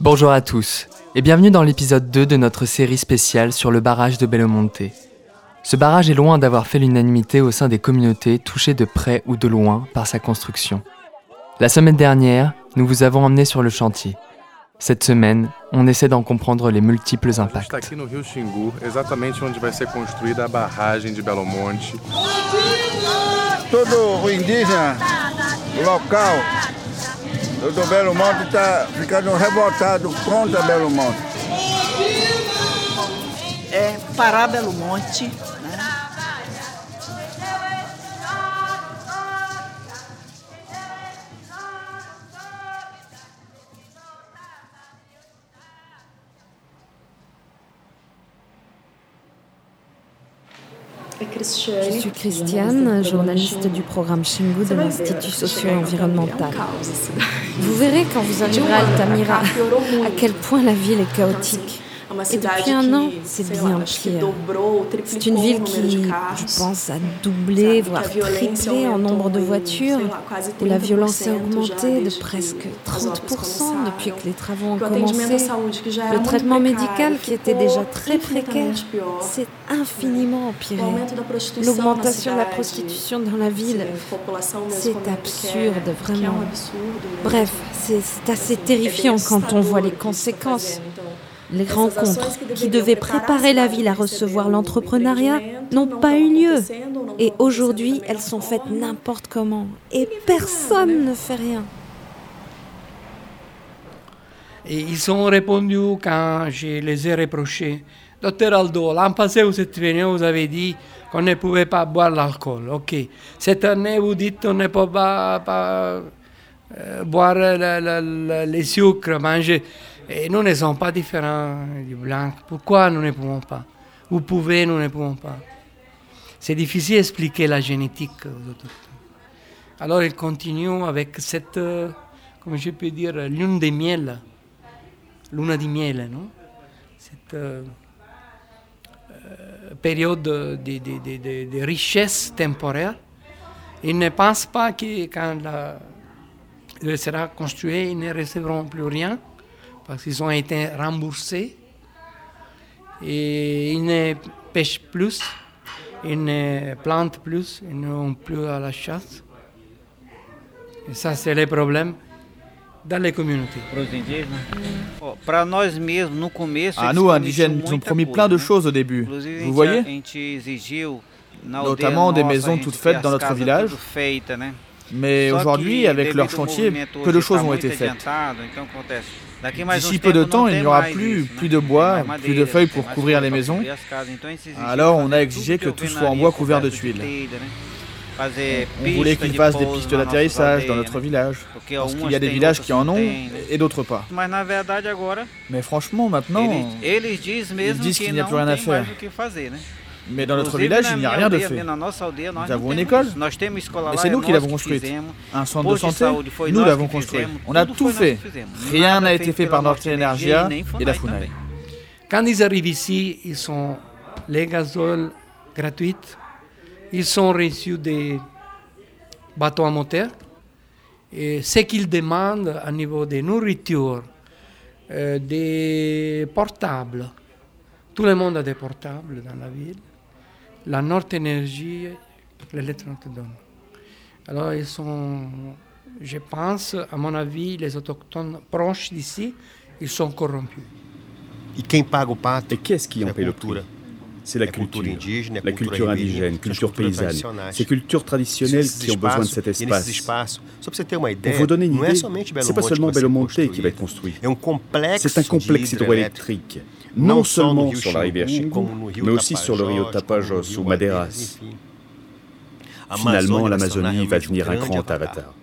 Bonjour à tous et bienvenue dans l'épisode 2 de notre série spéciale sur le barrage de Bellomonte. Ce barrage est loin d'avoir fait l'unanimité au sein des communautés touchées de près ou de loin par sa construction. La semaine dernière, nous vous avons emmené sur le chantier. Cette semaine, on essaie d'en comprendre les multiples impacts. Está aqui no Rio Xingu, exatamente onde vai ser construída a barragem de Belo Monte. todo o indígena local do do Belo Monte está ficando revoltado contra Belo Monte. é, parar Belo Monte. Je suis Christiane, journaliste du programme Xingu de l'Institut socio-environnemental. Vous verrez quand vous arriverez à Altamira à quel point la ville est chaotique. Et depuis un an, c'est bien pire. C'est une ville qui, je pense, a doublé, voire triplé en nombre de voitures, où la violence a augmenté de presque 30% depuis que les travaux ont commencé. Le traitement médical, qui était déjà très précaire, s'est infiniment empiré. L'augmentation de la prostitution dans la ville, c'est absurde, vraiment. Bref, c'est c'est assez terrifiant quand on voit les conséquences. Les rencontres qui devaient préparer la ville à recevoir l'entrepreneuriat n'ont pas eu lieu. Et aujourd'hui, elles sont faites n'importe comment. Et personne ne fait rien. Et ils ont répondu quand je les ai reprochés. Docteur Aldo, l'an passé, vous êtes venu, vous avez dit qu'on ne pouvait pas boire l'alcool. Ok. Cette année, vous dites qu'on ne peut pas, pas, euh, boire le- le- le- les sucres, manger. Et nous ne sommes pas différents du blanc. Pourquoi nous ne pouvons pas? Vous pouvez, nous ne pouvons pas. C'est difficile d'expliquer la génétique aux. Alors ils continuent avec cette, euh, comment je peux dire, lune de miel, luna di miele, non? Cette euh, euh, période de, de- de- de- de richesse temporaire. Ils ne pensent pas que quand la, elle sera construite, ils ne recevront plus rien parce qu'ils ont été remboursés. Et ils ne pêchent plus, ils ne plantent plus, ils n'ont plus à la chasse. E ça, c'est le problème. À nous, indigènes, ils ont promis plein de choses au début. Vous voyez? Notamment des maisons toutes faites dans notre village. Mais aujourd'hui, avec leur chantier, peu de choses ont été faites. D'ici peu de temps, il n'y aura plus, plus de bois, plus de feuilles pour couvrir les maisons. Alors, on a exigé que tout soit en bois couvert de tuiles. On voulait qu'ils fassent des pistes d'atterrissage dans notre village. Parce qu'il y a des villages qui en ont et d'autres pas. Mais franchement, maintenant, mesmo disent qu'il n'y a plus rien à faire. Mais dans notre village, il n'y a rien de fait. Nous avons une école. Mais lá, c'est nous qui l'avons construite. Un centre de santé, nous l'avons construit. On a tout fait. Rien n'a été fait par notre Norte Energia e et la FUNAI. Quand ils arrivent ici, ils ont les gazoles gratuites, ils ont reçu des bateaux à moteur. Et ce qu'ils demandent à niveau de nourriture, euh, des portables, tout le monde a des portables dans la ville. La Nord Énergie, l'électronique donne. Alors ils sont, je pense, à mon avis, les autochtones proches d'ici, ils sont corrompus. E paga o pato Et qu'est-ce qui en paye le prix? C'est la culture. a La culture indigène, culture paysanne. Ces cultures traditionnelles qui ont besoin de cet espace. Pour vous donner une idée, Belo c'est pas seulement Belo Monte qui va être construit. C'est un complexe hydroélectrique, non seulement sur la rivière Rio mais aussi sur le rio como ou Madeiras. Finalement, l'Amazonie va devenir un grand avatar.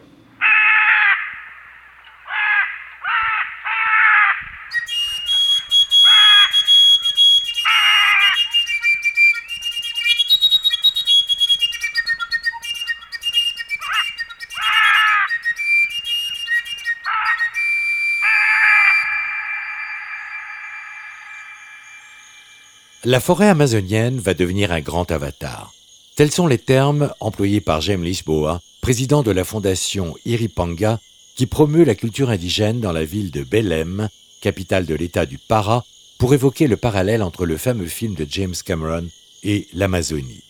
La forêt amazonienne va devenir un grand avatar. Tels sont les termes employés par James Lisboa, président de la fondation Iripanga, qui promeut la culture indigène dans la ville de Belém, capitale de l'État du Para, pour évoquer le parallèle entre le fameux film de James Cameron et l'Amazonie.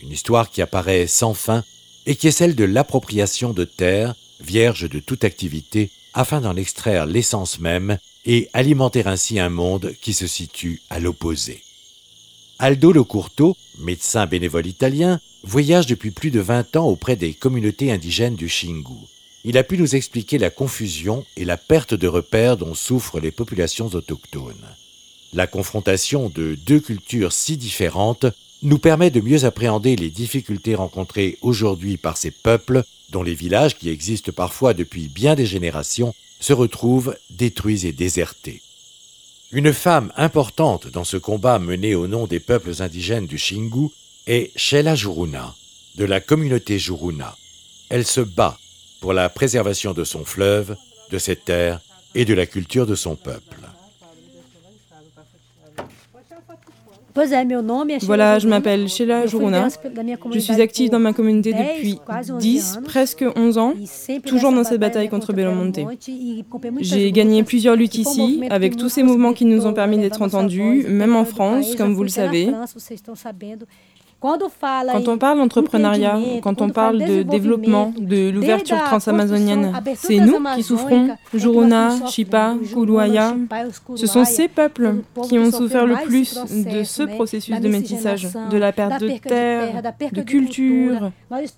Une histoire qui apparaît sans fin et qui est celle de l'appropriation de terres, vierges de toute activité, afin d'en extraire l'essence même et alimenter ainsi un monde qui se situe à l'opposé. Aldo Locurto, médecin bénévole italien, voyage depuis plus de 20 ans auprès des communautés indigènes du Xingu. Il a pu nous expliquer la confusion et la perte de repères dont souffrent les populations autochtones. La confrontation de deux cultures si différentes nous permet de mieux appréhender les difficultés rencontrées aujourd'hui par ces peuples dont les villages, qui existent parfois depuis bien des générations, se retrouvent détruits et désertés. Une femme importante dans ce combat mené au nom des peuples indigènes du Xingu est Sheila Juruna, de la communauté Juruna. Elle se bat pour la préservation de son fleuve, de ses terres et de la culture de son peuple. Voilà, je m'appelle Sheila Juruna. Je suis active dans ma communauté depuis 10, presque 11 ans, toujours dans cette bataille contre Belo Monte. J'ai gagné plusieurs luttes ici, avec tous ces mouvements qui nous ont permis d'être entendus, même en France, comme vous le savez. Quand on parle d'entrepreneuriat, quand on parle de développement, de l'ouverture transamazonienne, c'est nous qui souffrons. Juruna, Chipa, Kuluaya, ce sont ces peuples qui ont souffert le plus de ce processus de métissage, de la perte de terre, de culture.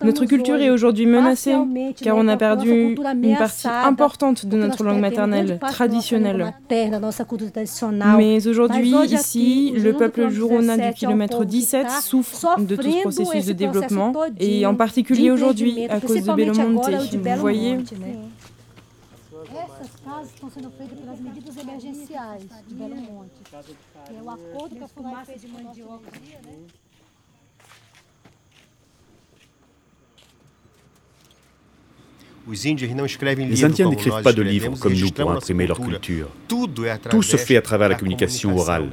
Notre culture est aujourd'hui menacée car on a perdu une partie importante de notre langue maternelle, traditionnelle. Mais aujourd'hui, ici, le peuple Juruna du kilomètre 17 souffre de tout ce processus de développement, et en particulier aujourd'hui à cause de Belo Monte. Vous voyez Essas casas estão sendo feitas pelas medidas emergenciais de Belo Monte. Que é o acordo que a FUNAI fez de mandioca. Les Indiens n'écrivent pas de livres comme nous pour imprimer leur culture. Tout se fait à travers la communication orale.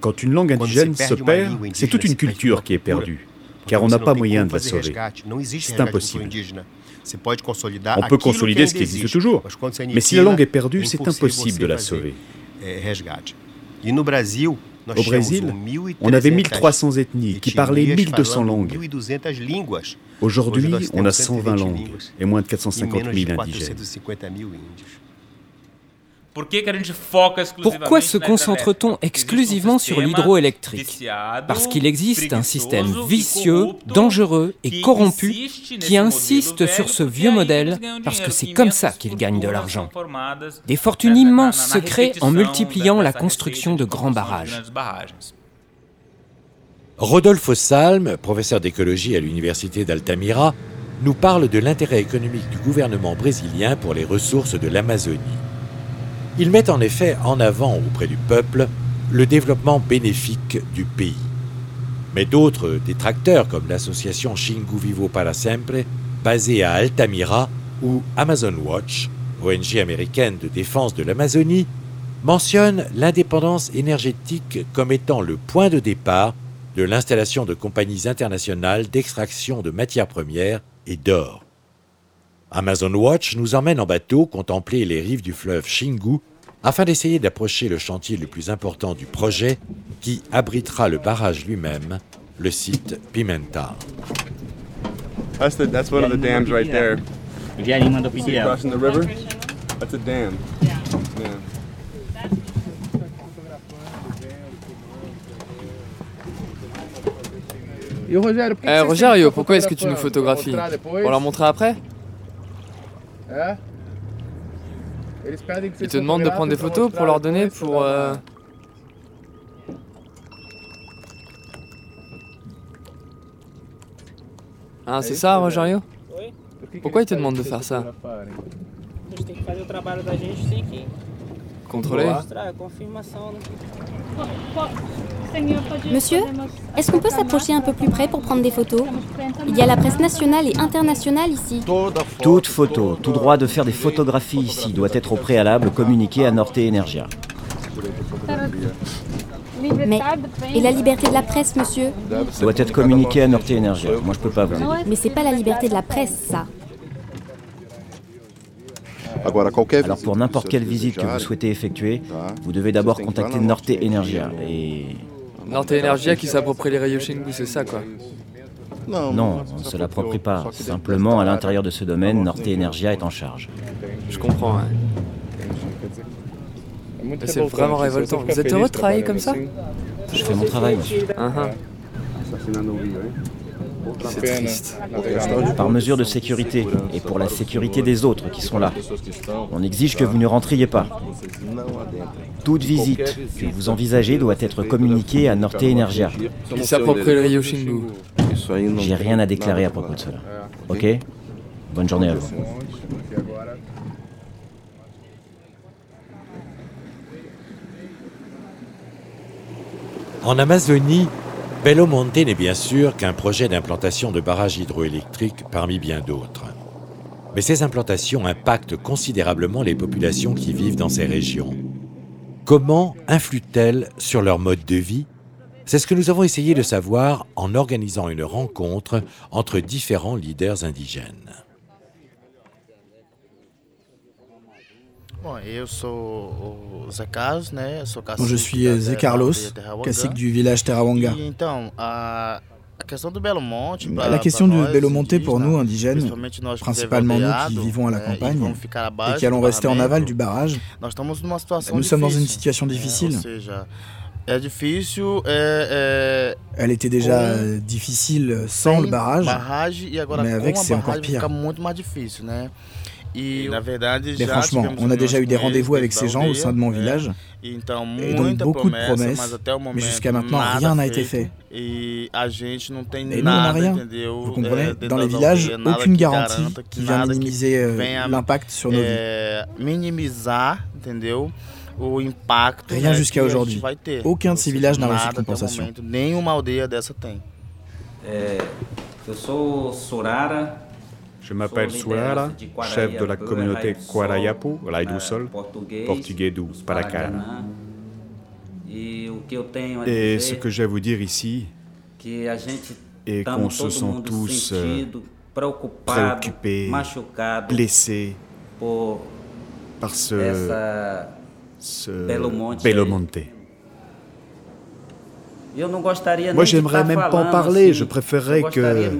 Quand une langue indigène se perd, c'est toute une culture qui est perdue, car on n'a pas moyen de la sauver. C'est impossible. On peut consolider ce qui existe toujours, mais si la langue est perdue, c'est impossible de la sauver. Au Brésil, on avait 1300 ethnies qui parlaient 1200 langues. Aujourd'hui, on a 120 langues et moins de 450 000 indigènes. Pourquoi se concentre-t-on exclusivement sur l'hydroélectrique? Parce qu'il existe un système vicieux, dangereux et corrompu qui insiste sur ce vieux modèle parce que c'est comme ça qu'il gagne de l'argent. Des fortunes immenses se créent en multipliant la construction de grands barrages. Rodolfo Salm, professeur d'écologie à l'université d'Altamira, nous parle de l'intérêt économique du gouvernement brésilien pour les ressources de l'Amazonie. Il met en effet en avant auprès du peuple le développement bénéfique du pays. Mais d'autres détracteurs, comme l'association Xingu Vivo para Sempre, basée à Altamira, ou Amazon Watch, ONG américaine de défense de l'Amazonie, mentionnent l'indépendance énergétique comme étant le point de départ de l'installation de compagnies internationales d'extraction de matières premières et d'or. Amazon Watch nous emmène en bateau contempler les rives du fleuve Xingu afin d'essayer d'approcher le chantier le plus important du projet qui abritera le barrage lui-même, le site Pimental. That's, the, that's one of the dams right there. See crossing the river? That's a dam. Yeah. Eh Rogerio, pourquoi est-ce que tu nous photographies? Pour leur montrer après? Ils te demandent de prendre des photos pour leur donner pour... euh, Hein, c'est ça, Rogerio Pourquoi ils te demandent de faire ça Contrôler Monsieur, est-ce qu'on peut s'approcher un peu plus près pour prendre des photos Il y a la presse nationale et internationale ici. Toute photo, tout droit de faire des photographies ici doit être au préalable communiqué à Norte Energia. Mais et la liberté de la presse, monsieur Doit être communiqué à Norte Energia. Moi, je peux pas vous aider. Mais c'est pas la liberté de la presse, ça. Alors pour n'importe quelle visite que vous souhaitez effectuer, vous devez d'abord contacter Norte Energia et... Norte Energia qui s'approprie les rayos Shingu, c'est ça quoi Non, on ne se l'approprie pas. Simplement, à l'intérieur de ce domaine, Norte Energia est en charge. Je comprends, hein. C'est vraiment révoltant. Vous êtes heureux de travailler comme ça? Je fais mon travail, monsieur. Uh-huh. C'est triste. Par mesure de sécurité et pour la sécurité des autres qui sont là. On exige que vous ne rentriez pas. Toute visite que vous envisagez doit être communiquée à Norte Energia. Qui s'approprie le Rio Shingu. J'ai rien à déclarer à propos de cela. Ok? Bonne journée à vous. En Amazonie, Belo Monte n'est bien sûr qu'un projet d'implantation de barrages hydroélectriques parmi bien d'autres. Mais ces implantations impactent considérablement les populations qui vivent dans ces régions. Comment influent-elles sur leur mode de vie? C'est ce que nous avons essayé de savoir en organisant une rencontre entre différents leaders indigènes. Je suis Zé Carlos, cacique du village Terrawanga. La question du Belo Monte pour nous, indigènes, principalement nous qui vivons à la campagne et qui allons rester en aval du barrage, nous sommes dans une situation difficile. Elle était déjà difficile sans le barrage, mais avec c'est encore pire. Mais franchement, on a déjà eu des rendez-vous avec ces gens au sein de mon village, et donc beaucoup de promesses, mais jusqu'à maintenant, rien n'a été fait. Et nous, on n'a rien. Vous comprenez? Dans les villages, aucune garantie qui vient minimiser l'impact sur nos vies. Rien jusqu'à aujourd'hui. Aucun de ces villages n'a reçu de compensation. Je m'appelle Surara, chef de la communauté Quarayapu, Lai do Sol, portugais du Paracara. Et ce que j'ai à vous dire ici est qu'on se sent tous préoccupés, blessés par ce, ce Belo Monte. Moi, j'aimerais même pas en parler. Je préférerais que.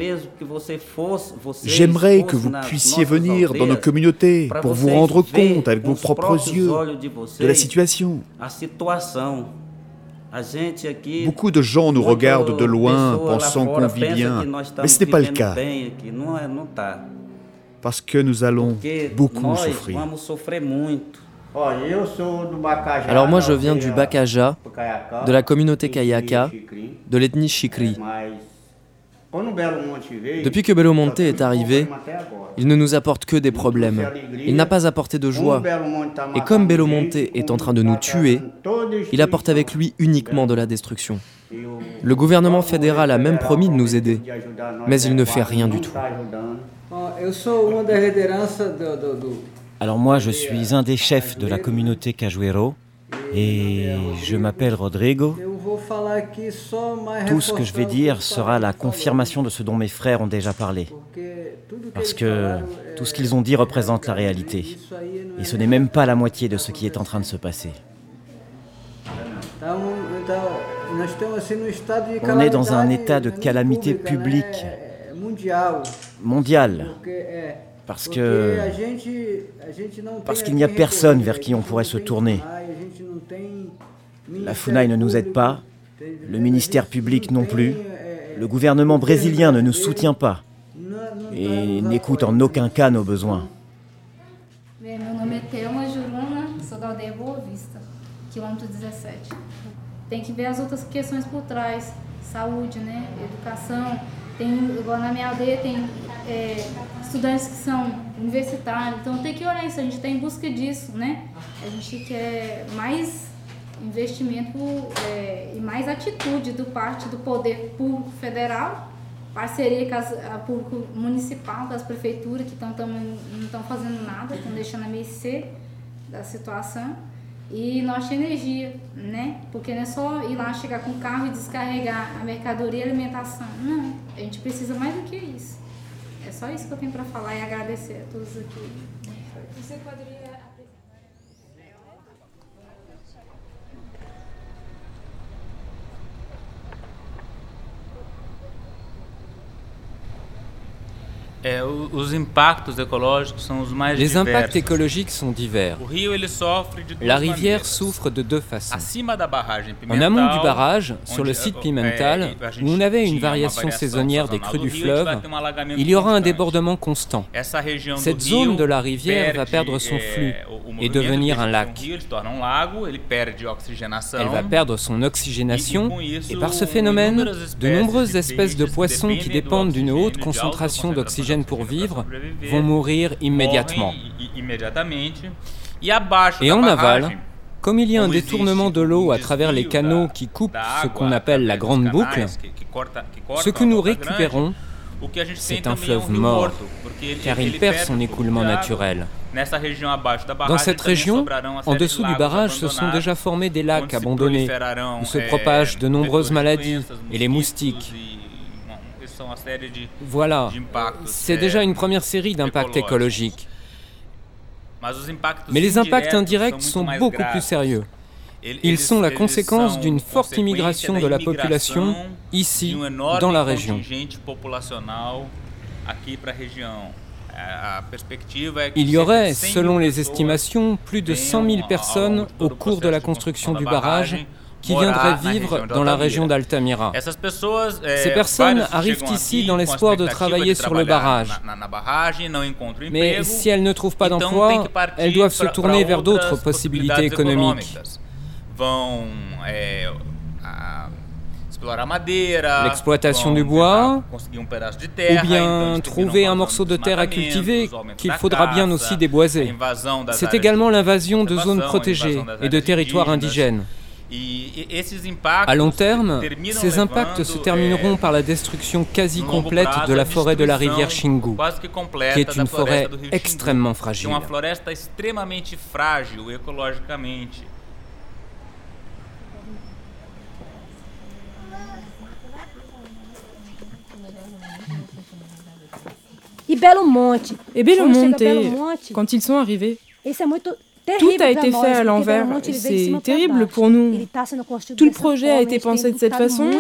J'aimerais que vous puissiez venir dans nos communautés pour vous rendre compte avec vos propres yeux de la situation. Beaucoup de gens nous regardent de loin pensant qu'on vit bien, mais ce n'est pas le cas. Parce que nous allons beaucoup souffrir. Alors moi je viens du Bakaja, de la communauté Kayaka, de l'ethnie Chikri. Depuis que Belo Monte est arrivé, il ne nous apporte que des problèmes. Il n'a pas apporté de joie. Et comme Belo Monte est en train de nous tuer, il apporte avec lui uniquement de la destruction. Le gouvernement fédéral a même promis de nous aider, mais il ne fait rien du tout. Alors moi, je suis un des chefs de la communauté Cajuero et je m'appelle Rodrigo. Tout ce que je vais dire sera la confirmation de ce dont mes frères ont déjà parlé. Parce que tout ce qu'ils ont dit représente la réalité. Et ce n'est même pas la moitié de ce qui est en train de se passer. On est dans un état de calamité publique mondiale. Parce que parce qu'il n'y a personne vers qui on pourrait se tourner. La FUNAI ne nous aide pas, le ministère public non plus, le gouvernement brésilien ne nous soutient pas et n'écoute en aucun cas nos besoins. Meu nome é Thelma Juruna, sou da aldeia Boa Vista, quilômetro 17. Tem que ver as outras questões por trás, saúde, né, educação. Tem, igual na minha aldeia tem é, estudantes que são universitários, então tem que olhar isso, a gente está em busca disso, né? A gente quer mais investimento é, e mais atitude do parte do poder público federal, parceria com as, a público municipal, com as prefeituras que tão, não estão fazendo nada, estão deixando a mercê da situação. E norte energia, né? Porque não é só ir lá chegar com o carro e descarregar a mercadoria e alimentação. Não, a gente precisa mais do que isso. É só isso que eu tenho para falar e agradecer a todos aqui. Você poderia Les impacts écologiques sont divers. La rivière souffre de deux façons. En amont du barrage, sur le site Pimental, où on avait une variation saisonnière des crues du fleuve, il y aura un débordement constant. Cette zone de la rivière va perdre son flux et devenir un lac. Elle va perdre son oxygénation et par ce phénomène, de nombreuses espèces de poissons qui dépendent d'une haute concentration d'oxygène pour vont mourir immédiatement. Et en aval, comme il y a un détournement de l'eau à travers les canaux qui coupent ce qu'on appelle la grande boucle, ce que nous récupérons, c'est un fleuve mort, car il perd son écoulement naturel. Dans cette région, en dessous du barrage, se sont déjà formés des lacs abandonnés, où se propagent de nombreuses maladies et les moustiques. Voilà, c'est déjà une première série d'impacts écologiques. Mais les impacts indirects sont beaucoup plus sérieux. Ils sont la conséquence d'une forte immigration de la population ici, dans la région. Il y aurait, selon les estimations, plus de 100 000 personnes au cours de la construction du barrage qui viendraient vivre dans la région d'Altamira. Ces personnes arrivent ici dans l'espoir de travailler sur le barrage. Mais si elles ne trouvent pas d'emploi, elles doivent se tourner vers d'autres possibilités économiques. L'exploitation du bois, ou bien trouver un morceau de terre à cultiver qu'il faudra bien aussi déboiser. C'est également l'invasion de zones protégées et de territoires indigènes. À long terme, ces impacts se termineront par la destruction quasi complète de la forêt de la rivière Xingu, qui est une forêt extrêmement fragile. Et Belo Monte, quand ils sont arrivés, tout a été fait à l'envers. C'est terrible pour nous. Tout le projet a été pensé de cette façon,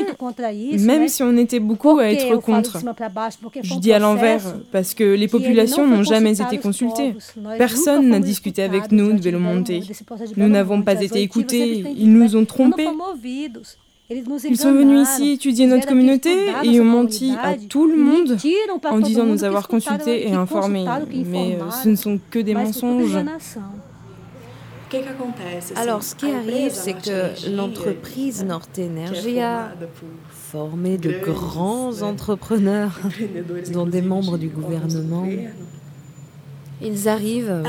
même si on était beaucoup à être contre. Je dis à l'envers parce que les populations n'ont jamais été consultées. Personne n'a discuté avec nous de Belo Monte. Nous n'avons pas été écoutés. Ils nous ont trompés. Ils sont venus ici étudier notre communauté et ont menti à tout le monde en disant nous avoir consultés et informés. Mais ce ne sont que des mensonges. Alors, ce qui arrive, c'est que l'entreprise Norte Energia a formé de grands entrepreneurs, dont des membres du gouvernement. Ils arrivent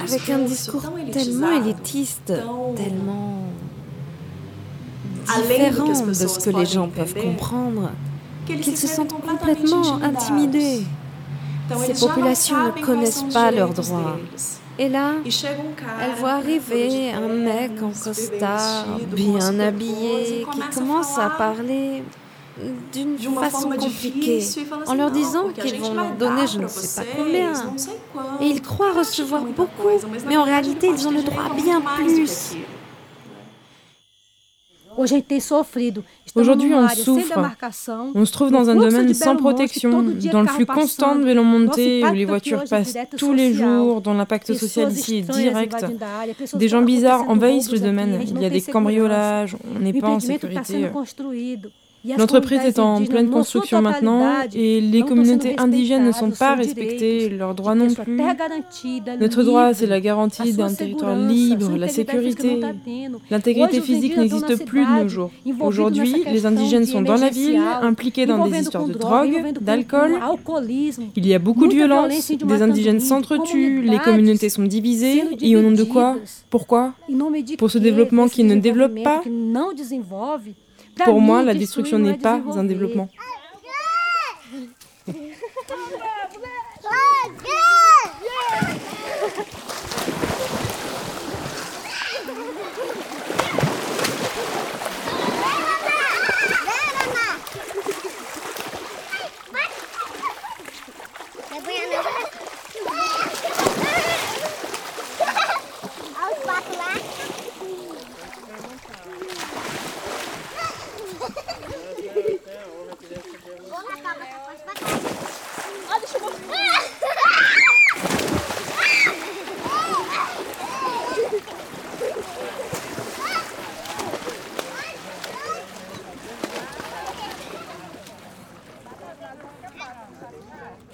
avec un discours tellement élitiste, tellement différent de ce que les gens peuvent comprendre, qu'ils se sentent complètement intimidés. Ces populations ne connaissent pas leurs droits. Et là, elle voit arriver un mec en costard, bien habillé, qui commence à parler d'une façon compliquée, en leur disant qu'ils vont leur donner je ne sais pas combien. Et ils croient recevoir beaucoup, mais en réalité, ils ont le droit à bien plus. Aujourd'hui, on souffre. On se trouve dans un domaine sans protection, dans le flux constant de vélos montés, où les voitures passent tous les jours, dont l'impact social ici est direct. Des gens bizarres envahissent le domaine. Il y a des cambriolages, on n'est pas en sécurité. L'entreprise est en pleine construction maintenant et les communautés indigènes ne sont pas respectées, leurs droits non plus. Notre droit, c'est la garantie d'un territoire libre, la sécurité. L'intégrité physique n'existe plus de nos jours. Aujourd'hui, les indigènes sont dans la ville, impliqués dans des histoires de drogue, d'alcool. Il y a beaucoup de violence, des indigènes s'entretuent, les communautés sont divisées. Et au nom de quoi? Pourquoi? Pour ce développement qui ne développe pas pour moi, la destruction n'est pas un développement.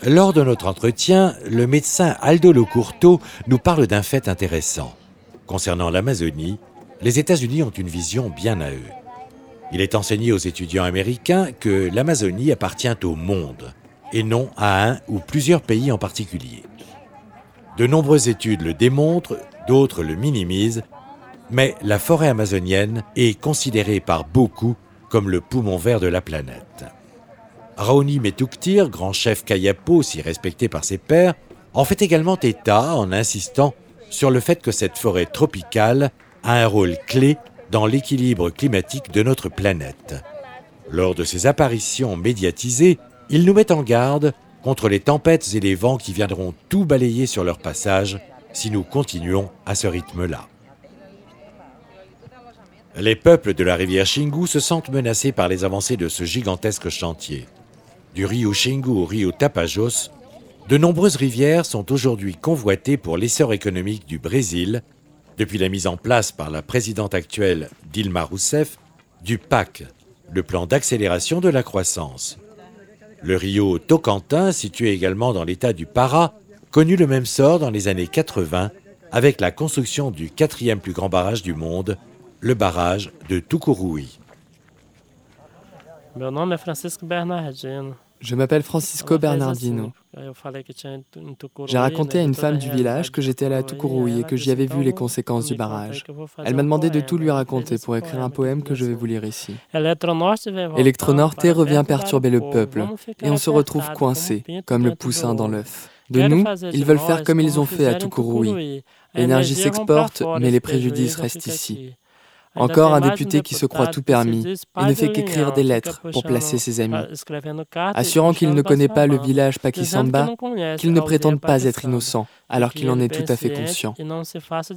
Lors de notre entretien, le médecin Aldo Locurto nous parle d'un fait intéressant. Concernant l'Amazonie, les États-Unis ont une vision bien à eux. Il est enseigné aux étudiants américains que l'Amazonie appartient au monde et non à un ou plusieurs pays en particulier. De nombreuses études le démontrent, d'autres le minimisent, mais la forêt amazonienne est considérée par beaucoup comme le poumon vert de la planète. Raoni Metuktir, grand chef Kayapo, si respecté par ses pairs, en fait également état en insistant sur le fait que cette forêt tropicale a un rôle clé dans l'équilibre climatique de notre planète. Lors de ses apparitions médiatisées, il nous met en garde contre les tempêtes et les vents qui viendront tout balayer sur leur passage si nous continuons à ce rythme-là. Les peuples de la rivière Xingu se sentent menacés par les avancées de ce gigantesque chantier. Du rio Xingu au rio Tapajos, de nombreuses rivières sont aujourd'hui convoitées pour l'essor économique du Brésil, depuis la mise en place par la présidente actuelle Dilma Rousseff du PAC, le plan d'accélération de la croissance. Le rio Tocantin, situé également dans l'état du Para, connut le même sort dans les années 80 avec la construction du quatrième plus grand barrage du monde, le barrage de Tucuruí. Meu nome é Francisco Bernardino. Je m'appelle Francisco Bernardino. J'ai raconté à une femme du village que j'étais allé à Tucuruí et que j'y avais vu les conséquences du barrage. Elle m'a demandé de tout lui raconter pour écrire un poème que je vais vous lire ici. Electronorte revient perturber le peuple et on se retrouve coincé, comme le poussin dans l'œuf. De nous, ils veulent faire comme ils ont fait à Tucuruí. L'énergie s'exporte, mais les préjudices restent ici. Encore un député qui se croit tout permis et ne fait qu'écrire des lettres pour placer ses amis, assurant qu'il ne connaît pas le village Pakisamba, qu'il ne prétende pas être innocent, alors qu'il en est tout à fait conscient.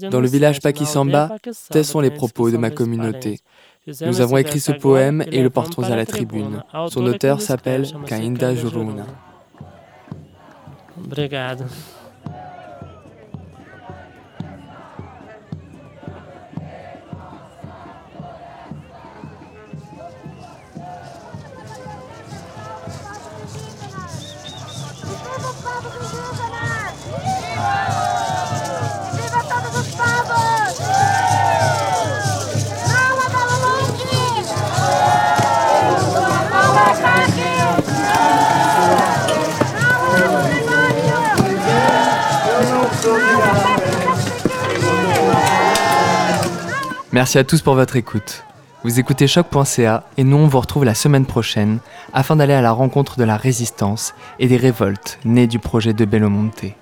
Dans le village Pakisamba, tels sont les propos de ma communauté. Nous avons écrit ce poème et le portons à la tribune. Son auteur s'appelle Kainda Juruna. Merci à tous pour votre écoute. Vous écoutez choc.ca et nous on vous retrouve la semaine prochaine afin d'aller à la rencontre de la résistance et des révoltes nées du projet de Belo Monte.